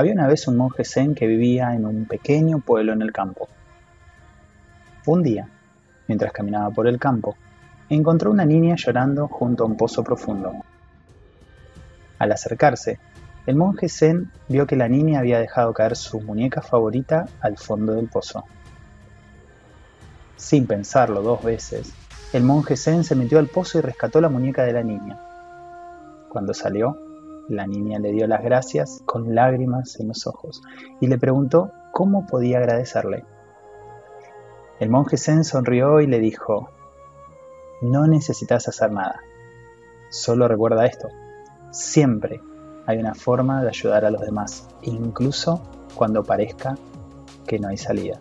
Había una vez un monje zen que vivía en un pequeño pueblo en el campo. Un día, mientras caminaba por el campo, encontró una niña llorando junto a un pozo profundo. Al acercarse, el monje zen vio que la niña había dejado caer su muñeca favorita al fondo del pozo. Sin pensarlo dos veces, el monje zen se metió al pozo y rescató la muñeca de la niña. Cuando salió, la niña le dio las gracias con lágrimas en los ojos y le preguntó cómo podía agradecerle. El monje zen sonrió y le dijo, no necesitas hacer nada, solo recuerda esto, siempre hay una forma de ayudar a los demás, incluso cuando parezca que no hay salida.